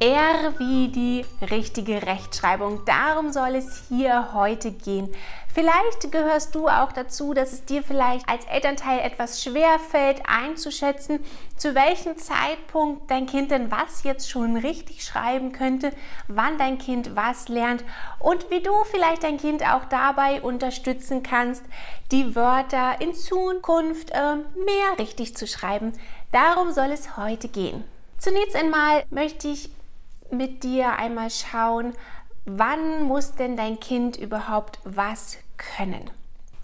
R wie die richtige Rechtschreibung. Darum soll es hier heute gehen. Vielleicht gehörst du auch dazu, dass es dir vielleicht als Elternteil etwas schwer fällt einzuschätzen, zu welchem Zeitpunkt dein Kind denn was jetzt schon richtig schreiben könnte, wann dein Kind was lernt und wie du vielleicht dein Kind auch dabei unterstützen kannst, die Wörter in Zukunft äh, mehr richtig zu schreiben. Darum soll es heute gehen. Zunächst einmal möchte ich mit dir einmal schauen, wann muss denn dein Kind überhaupt was können?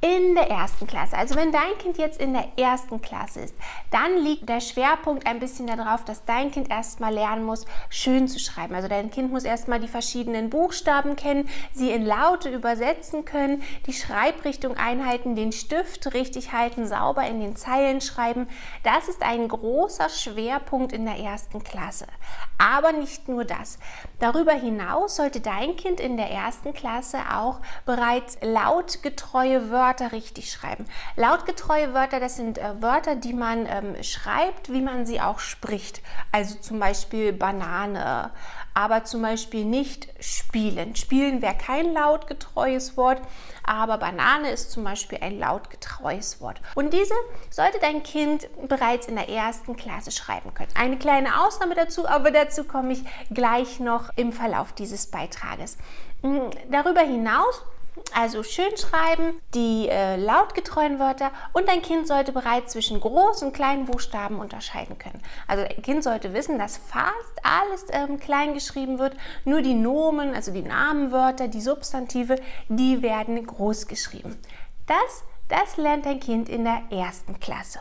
In der ersten Klasse. Also wenn dein Kind jetzt in der ersten Klasse ist, dann liegt der Schwerpunkt ein bisschen darauf, dass dein Kind erstmal lernen muss, schön zu schreiben. Also dein Kind muss erstmal die verschiedenen Buchstaben kennen, sie in Laute übersetzen können, die Schreibrichtung einhalten, den Stift richtig halten, sauber in den Zeilen schreiben. Das ist ein großer Schwerpunkt in der ersten Klasse. Aber nicht nur das. Darüber hinaus sollte dein Kind in der ersten Klasse auch bereits lautgetreue Wörter Wörter richtig schreiben. Lautgetreue Wörter, das sind äh, Wörter, die man ähm, schreibt, wie man sie auch spricht. Also zum Beispiel Banane, aber zum Beispiel nicht spielen. Spielen wäre kein lautgetreues Wort, aber Banane ist zum Beispiel ein lautgetreues Wort. Und diese sollte dein Kind bereits in der ersten Klasse schreiben können. Eine kleine Ausnahme dazu, aber dazu komme ich gleich noch im Verlauf dieses Beitrages. Hm, darüber hinaus also schön schreiben, die äh, lautgetreuen Wörter und dein Kind sollte bereits zwischen großen und kleinen Buchstaben unterscheiden können. Also dein Kind sollte wissen, dass fast alles ähm, klein geschrieben wird, nur die Nomen, also die Namenwörter, die Substantive, die werden groß geschrieben. Das, das lernt dein Kind in der ersten Klasse.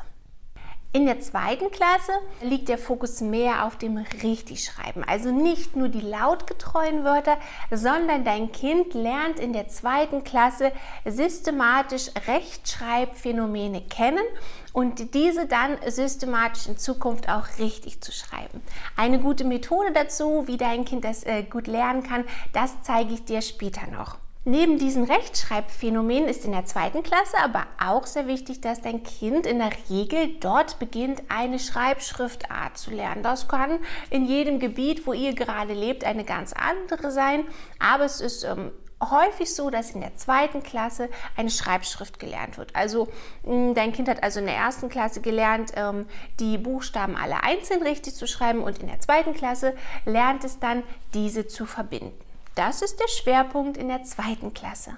In der zweiten Klasse liegt der Fokus mehr auf dem Richtigschreiben. Also nicht nur die lautgetreuen Wörter, sondern dein Kind lernt in der zweiten Klasse systematisch Rechtschreibphänomene kennen und diese dann systematisch in Zukunft auch richtig zu schreiben. Eine gute Methode dazu, wie dein Kind das äh, gut lernen kann, das zeige ich dir später noch. Neben diesen Rechtschreibphänomenen ist in der zweiten Klasse aber auch sehr wichtig, dass dein Kind in der Regel dort beginnt, eine Schreibschriftart zu lernen. Das kann in jedem Gebiet, wo ihr gerade lebt, eine ganz andere sein, aber es ist ähm, häufig so, dass in der zweiten Klasse eine Schreibschrift gelernt wird. Also hm, dein Kind hat also in der ersten Klasse gelernt, ähm, die Buchstaben alle einzeln richtig zu schreiben und in der zweiten Klasse lernt es dann, diese zu verbinden. Das ist der Schwerpunkt in der zweiten Klasse.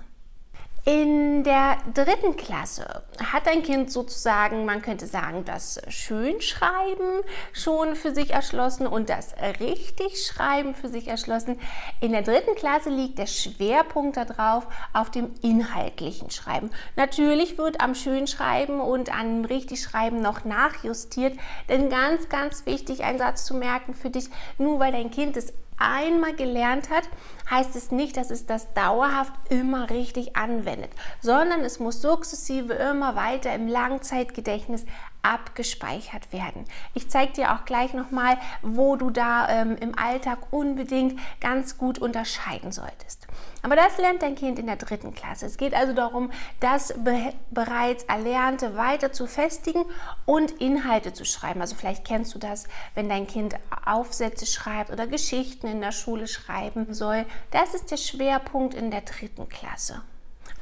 In der dritten Klasse hat ein Kind sozusagen, man könnte sagen, das Schönschreiben schon für sich erschlossen und das Richtigschreiben für sich erschlossen. In der dritten Klasse liegt der Schwerpunkt darauf auf dem inhaltlichen Schreiben. Natürlich wird am Schönschreiben und am Richtigschreiben noch nachjustiert, denn ganz, ganz wichtig, ein Satz zu merken für dich, nur weil dein Kind es einmal gelernt hat, heißt es nicht, dass es das dauerhaft immer richtig anwendet, sondern es muss sukzessive immer weiter im Langzeitgedächtnis abgespeichert werden. Ich zeige dir auch gleich nochmal, wo du da ähm, im Alltag unbedingt ganz gut unterscheiden solltest. Aber das lernt dein Kind in der dritten Klasse. Es geht also darum, das be bereits Erlernte weiter zu festigen und Inhalte zu schreiben. Also vielleicht kennst du das, wenn dein Kind Aufsätze schreibt oder Geschichten in der Schule schreiben soll. Das ist der Schwerpunkt in der dritten Klasse.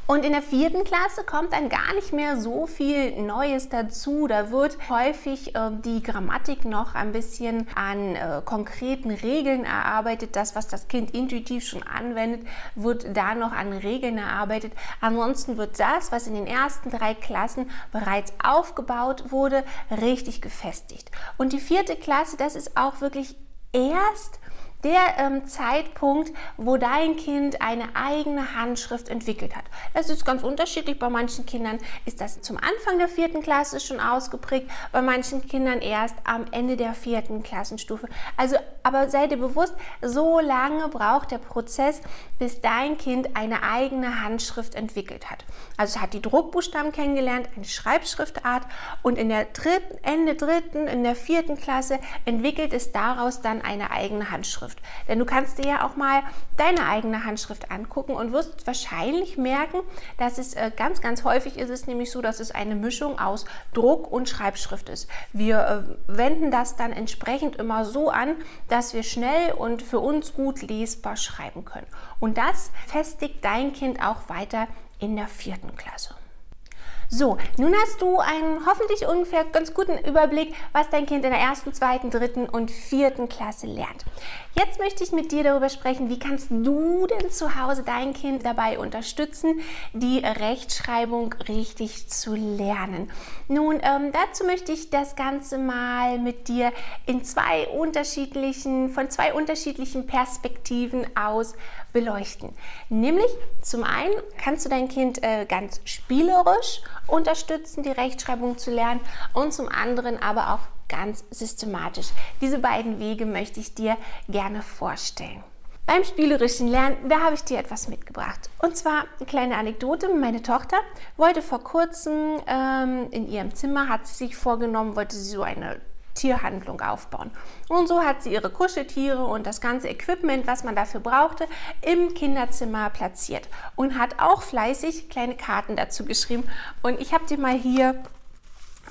Und in der vierten Klasse kommt dann gar nicht mehr so viel Neues dazu. Da wird häufig äh, die Grammatik noch ein bisschen an äh, konkreten Regeln erarbeitet. Das, was das Kind intuitiv schon anwendet, wird da noch an Regeln erarbeitet. Ansonsten wird das, was in den ersten drei Klassen bereits aufgebaut wurde, richtig gefestigt. Und die vierte Klasse, das ist auch wirklich erst der ähm, Zeitpunkt, wo dein Kind eine eigene Handschrift entwickelt hat. Das ist ganz unterschiedlich. Bei manchen Kindern ist das zum Anfang der vierten Klasse schon ausgeprägt, bei manchen Kindern erst am Ende der vierten Klassenstufe. Also, aber sei dir bewusst, so lange braucht der Prozess, bis dein Kind eine eigene Handschrift entwickelt hat. Also es hat die Druckbuchstaben kennengelernt, eine Schreibschriftart und in der dritten, Ende dritten, in der vierten Klasse entwickelt es daraus dann eine eigene Handschrift. Denn du kannst dir ja auch mal deine eigene Handschrift angucken und wirst wahrscheinlich merken, dass es äh, ganz, ganz häufig ist es nämlich so, dass es eine Mischung aus Druck und Schreibschrift ist. Wir äh, wenden das dann entsprechend immer so an, dass wir schnell und für uns gut lesbar schreiben können. Und das festigt dein Kind auch weiter in der vierten Klasse. So, nun hast du einen hoffentlich ungefähr ganz guten Überblick, was dein Kind in der ersten, zweiten, dritten und vierten Klasse lernt. Jetzt möchte ich mit dir darüber sprechen, wie kannst du denn zu Hause dein Kind dabei unterstützen, die Rechtschreibung richtig zu lernen. Nun, ähm, dazu möchte ich das Ganze mal mit dir in zwei unterschiedlichen, von zwei unterschiedlichen Perspektiven aus beleuchten. Nämlich zum einen kannst du dein Kind äh, ganz spielerisch unterstützen, die Rechtschreibung zu lernen und zum anderen aber auch ganz systematisch. Diese beiden Wege möchte ich dir gerne vorstellen. Beim spielerischen Lernen, da habe ich dir etwas mitgebracht. Und zwar eine kleine Anekdote. Meine Tochter wollte vor kurzem ähm, in ihrem Zimmer, hat sie sich vorgenommen, wollte sie so eine Tierhandlung aufbauen. Und so hat sie ihre Kuscheltiere und das ganze Equipment, was man dafür brauchte, im Kinderzimmer platziert und hat auch fleißig kleine Karten dazu geschrieben. Und ich habe dir mal hier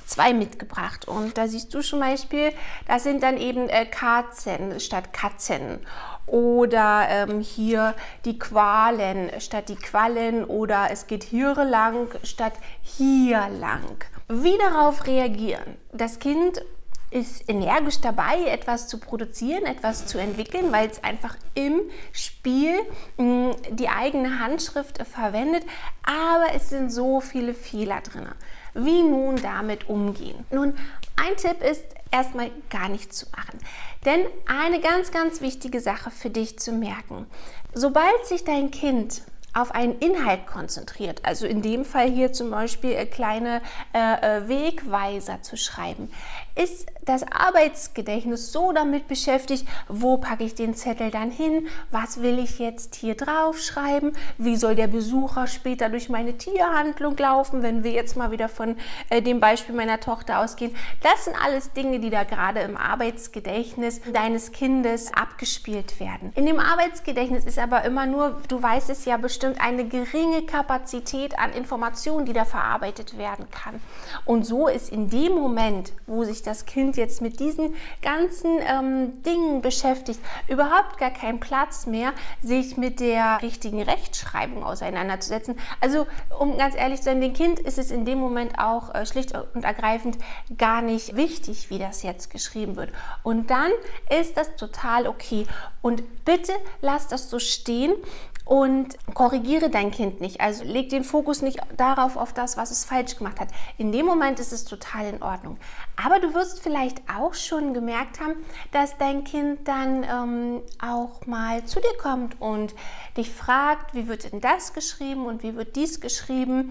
zwei mitgebracht. Und da siehst du zum Beispiel, das sind dann eben äh, Katzen statt Katzen. Oder ähm, hier die Qualen statt die Quallen. Oder es geht hier lang statt hier lang. Wie darauf reagieren? Das Kind ist energisch dabei, etwas zu produzieren, etwas zu entwickeln, weil es einfach im Spiel mh, die eigene Handschrift verwendet. Aber es sind so viele Fehler drin. Wie nun damit umgehen? Nun, ein Tipp ist erstmal gar nichts zu machen. Denn eine ganz, ganz wichtige Sache für dich zu merken, sobald sich dein Kind auf einen Inhalt konzentriert, also in dem Fall hier zum Beispiel äh, kleine äh, äh, Wegweiser zu schreiben, ist das Arbeitsgedächtnis so damit beschäftigt, wo packe ich den Zettel dann hin, was will ich jetzt hier draufschreiben, wie soll der Besucher später durch meine Tierhandlung laufen, wenn wir jetzt mal wieder von äh, dem Beispiel meiner Tochter ausgehen. Das sind alles Dinge, die da gerade im Arbeitsgedächtnis deines Kindes abgespielt werden. In dem Arbeitsgedächtnis ist aber immer nur, du weißt es ja bestimmt, eine geringe Kapazität an Informationen, die da verarbeitet werden kann. Und so ist in dem Moment, wo sich das Kind jetzt mit diesen ganzen ähm, Dingen beschäftigt, überhaupt gar keinen Platz mehr, sich mit der richtigen Rechtschreibung auseinanderzusetzen. Also, um ganz ehrlich zu sein, dem Kind ist es in dem Moment auch äh, schlicht und ergreifend gar nicht wichtig, wie das jetzt geschrieben wird. Und dann ist das total okay. Und bitte lass das so stehen und korrigiere dein Kind nicht. Also leg den Fokus nicht darauf, auf das, was es falsch gemacht hat. In dem Moment ist es total in Ordnung. Aber du wirst vielleicht auch schon gemerkt haben, dass dein Kind dann ähm, auch mal zu dir kommt und dich fragt, wie wird denn das geschrieben und wie wird dies geschrieben.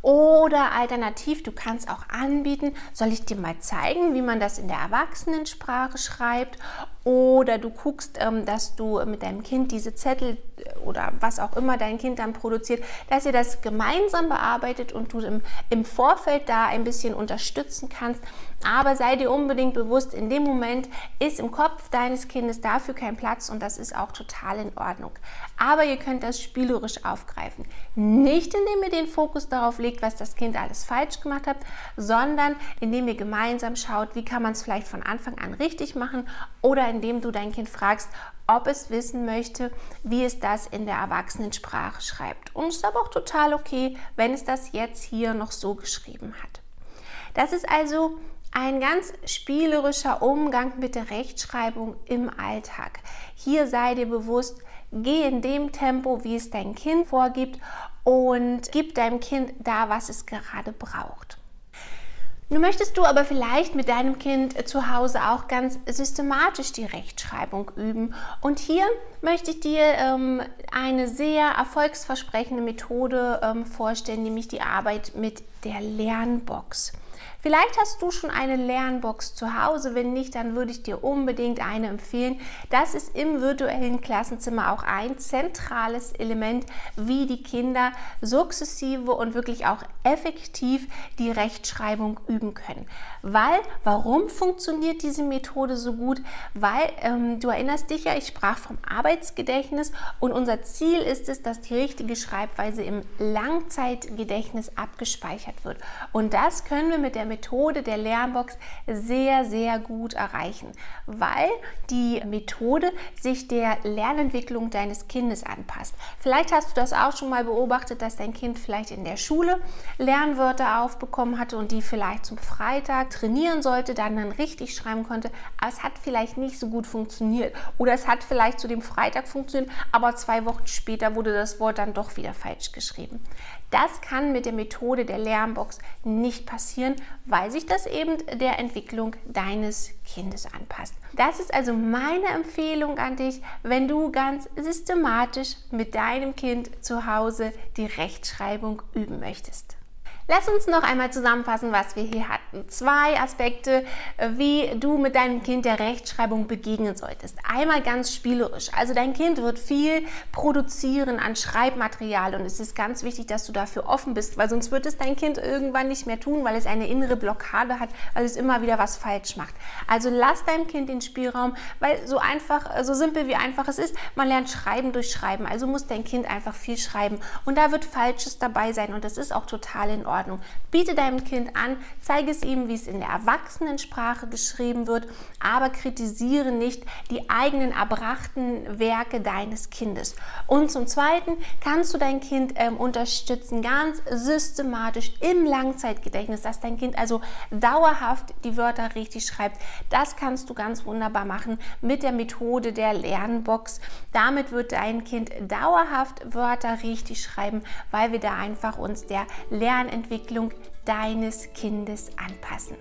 Oder alternativ, du kannst auch anbieten, soll ich dir mal zeigen, wie man das in der Erwachsenensprache schreibt. Oder du guckst, ähm, dass du mit deinem Kind diese Zettel oder was auch immer dein Kind dann produziert, dass ihr das gemeinsam bearbeitet und du im, im Vorfeld da ein bisschen unterstützen kannst. Aber sei dir unbedingt bewusst, in dem Moment ist im Kopf deines Kindes dafür kein Platz und das ist auch total in Ordnung. Aber ihr könnt das spielerisch aufgreifen. Nicht indem ihr den Fokus darauf legt, was das Kind alles falsch gemacht hat, sondern indem ihr gemeinsam schaut, wie kann man es vielleicht von Anfang an richtig machen oder indem du dein Kind fragst, ob es wissen möchte, wie es das in der Erwachsenensprache schreibt. Und es ist aber auch total okay, wenn es das jetzt hier noch so geschrieben hat. Das ist also ein ganz spielerischer Umgang mit der Rechtschreibung im Alltag. Hier sei dir bewusst, geh in dem Tempo, wie es dein Kind vorgibt und gib deinem Kind da, was es gerade braucht. Nun möchtest du aber vielleicht mit deinem Kind zu Hause auch ganz systematisch die Rechtschreibung üben. Und hier möchte ich dir ähm, eine sehr erfolgsversprechende Methode ähm, vorstellen, nämlich die Arbeit mit der Lernbox. Vielleicht hast du schon eine Lernbox zu Hause. Wenn nicht, dann würde ich dir unbedingt eine empfehlen. Das ist im virtuellen Klassenzimmer auch ein zentrales Element, wie die Kinder sukzessive und wirklich auch effektiv die Rechtschreibung üben können. Weil, warum funktioniert diese Methode so gut? Weil ähm, du erinnerst dich ja, ich sprach vom Arbeitsgedächtnis und unser Ziel ist es, dass die richtige Schreibweise im Langzeitgedächtnis abgespeichert wird. Und das können wir mit der Methode der Lernbox sehr, sehr gut erreichen, weil die Methode sich der Lernentwicklung deines Kindes anpasst. Vielleicht hast du das auch schon mal beobachtet, dass dein Kind vielleicht in der Schule Lernwörter aufbekommen hatte und die vielleicht zum Freitag trainieren sollte, dann dann richtig schreiben konnte, aber es hat vielleicht nicht so gut funktioniert oder es hat vielleicht zu dem Freitag funktioniert, aber zwei Wochen später wurde das Wort dann doch wieder falsch geschrieben. Das kann mit der Methode der Lernbox nicht passieren, weil sich das eben der Entwicklung deines Kindes anpasst. Das ist also meine Empfehlung an dich, wenn du ganz systematisch mit deinem Kind zu Hause die Rechtschreibung üben möchtest. Lass uns noch einmal zusammenfassen, was wir hier hatten. Zwei Aspekte, wie du mit deinem Kind der Rechtschreibung begegnen solltest. Einmal ganz spielerisch. Also dein Kind wird viel produzieren an Schreibmaterial und es ist ganz wichtig, dass du dafür offen bist, weil sonst wird es dein Kind irgendwann nicht mehr tun, weil es eine innere Blockade hat, weil es immer wieder was falsch macht. Also lass deinem Kind den Spielraum, weil so einfach, so simpel wie einfach es ist, man lernt Schreiben durch Schreiben. Also muss dein Kind einfach viel schreiben und da wird Falsches dabei sein und das ist auch total in Ordnung. Ordnung. Biete deinem Kind an, zeige es ihm, wie es in der Erwachsenensprache geschrieben wird, aber kritisiere nicht die eigenen erbrachten Werke deines Kindes. Und zum Zweiten kannst du dein Kind ähm, unterstützen, ganz systematisch im Langzeitgedächtnis, dass dein Kind also dauerhaft die Wörter richtig schreibt. Das kannst du ganz wunderbar machen mit der Methode der Lernbox. Damit wird dein Kind dauerhaft Wörter richtig schreiben, weil wir da einfach uns der Lernentwicklung Entwicklung deines Kindes anpassen.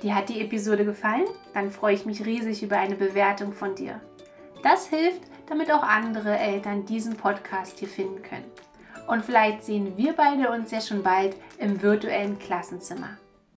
Dir hat die Episode gefallen? Dann freue ich mich riesig über eine Bewertung von dir. Das hilft, damit auch andere Eltern diesen Podcast hier finden können. Und vielleicht sehen wir beide uns ja schon bald im virtuellen Klassenzimmer.